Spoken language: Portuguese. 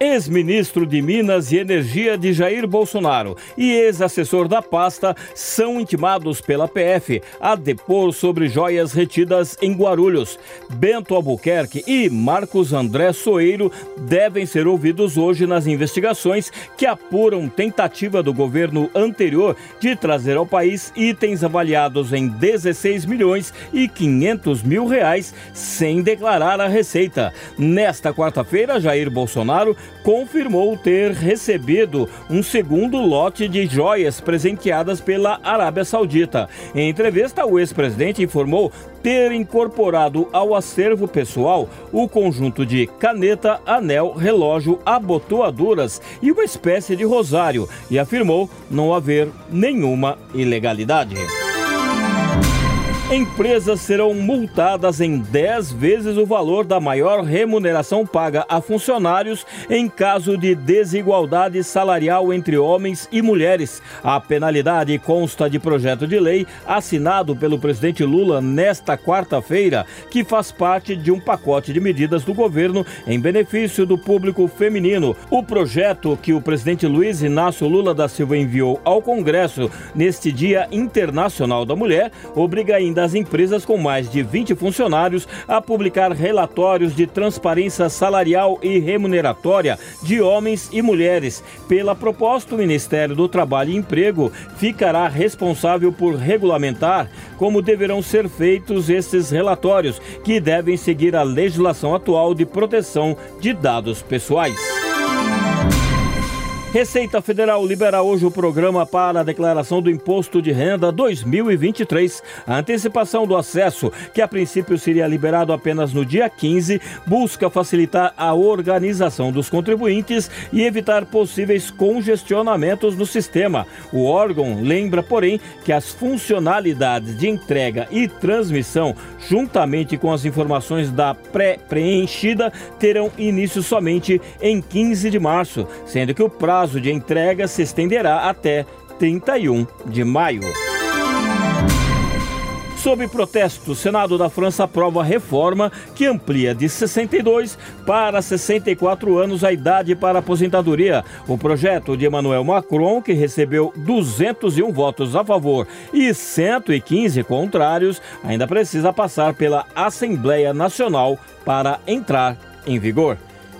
Ex-ministro de Minas e Energia de Jair Bolsonaro e ex-assessor da pasta são intimados pela PF a depor sobre joias retidas em Guarulhos. Bento Albuquerque e Marcos André Soeiro devem ser ouvidos hoje nas investigações que apuram tentativa do governo anterior de trazer ao país itens avaliados em 16 milhões e 500 mil reais sem declarar a receita. Nesta quarta-feira, Jair Bolsonaro confirmou ter recebido um segundo lote de joias presenteadas pela Arábia Saudita. Em entrevista, o ex-presidente informou ter incorporado ao acervo pessoal o conjunto de caneta, anel, relógio, abotoaduras e uma espécie de rosário e afirmou não haver nenhuma ilegalidade. Empresas serão multadas em 10 vezes o valor da maior remuneração paga a funcionários em caso de desigualdade salarial entre homens e mulheres. A penalidade consta de projeto de lei assinado pelo presidente Lula nesta quarta-feira, que faz parte de um pacote de medidas do governo em benefício do público feminino. O projeto que o presidente Luiz Inácio Lula da Silva enviou ao Congresso neste Dia Internacional da Mulher obriga ainda das empresas com mais de 20 funcionários a publicar relatórios de transparência salarial e remuneratória de homens e mulheres. Pela proposta, o Ministério do Trabalho e Emprego ficará responsável por regulamentar como deverão ser feitos esses relatórios, que devem seguir a legislação atual de proteção de dados pessoais. Receita Federal libera hoje o programa para a declaração do Imposto de Renda 2023. A antecipação do acesso, que a princípio seria liberado apenas no dia 15, busca facilitar a organização dos contribuintes e evitar possíveis congestionamentos no sistema. O órgão lembra, porém, que as funcionalidades de entrega e transmissão, juntamente com as informações da pré-preenchida, terão início somente em 15 de março, sendo que o prazo prazo de entrega se estenderá até 31 de maio. Sob protesto, o Senado da França aprova reforma que amplia de 62 para 64 anos a idade para aposentadoria. O projeto de Emmanuel Macron, que recebeu 201 votos a favor e 115 contrários, ainda precisa passar pela Assembleia Nacional para entrar em vigor.